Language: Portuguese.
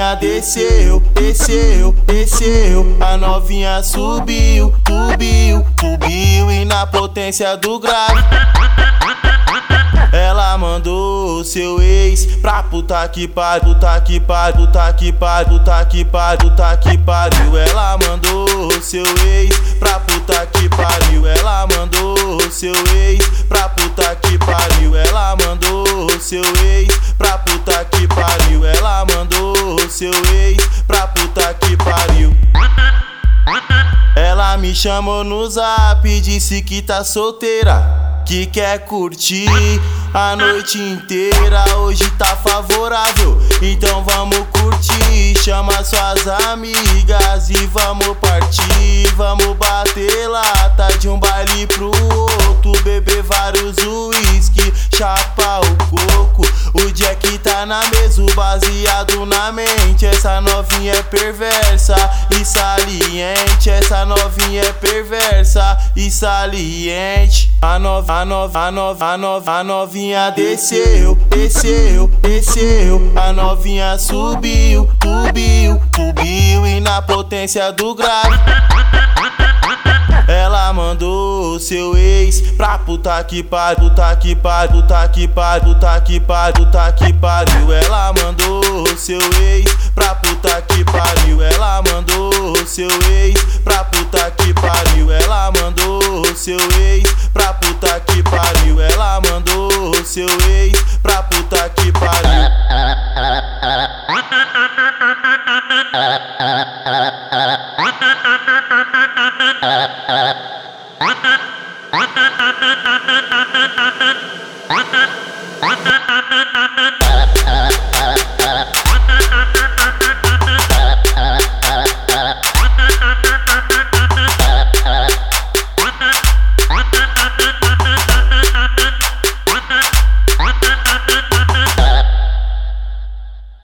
Novinha desceu, desceu, desceu. A novinha subiu, subiu, subiu. E na potência do grave. Ela mandou seu ex pra puta que pariu, puta que pariu, puta que pariu, puta que pariu, puta que pariu. Ela mandou seu ex pra puta que pariu. Ela mandou seu ex pra puta que pariu. Ela mandou seu ex me chamou no zap, disse que tá solteira que quer curtir a noite inteira. Hoje tá favorável, então vamos curtir. Chama suas amigas e vamos partir. Vamos bater lata de um baile pro outro. Beber vários uísque, chapa tá na mesa, baseado na mente. Essa novinha é perversa e saliente. Essa novinha é perversa e saliente. A nova, a nova, a nova, a nova, a novinha desceu, desceu, desceu. A novinha subiu, subiu, subiu e na potência do grave. Ela mandou seu ex pra puta que pariu, puta que pariu, puta que pariu, puta que pariu, puta que pariu. Ela mandou seu ex pra puta que pariu. Ela mandou seu ex pra puta que pariu. Ela mandou seu ex pra puta que pariu. Ela mandou seu ex pra puta que pariu. Bye.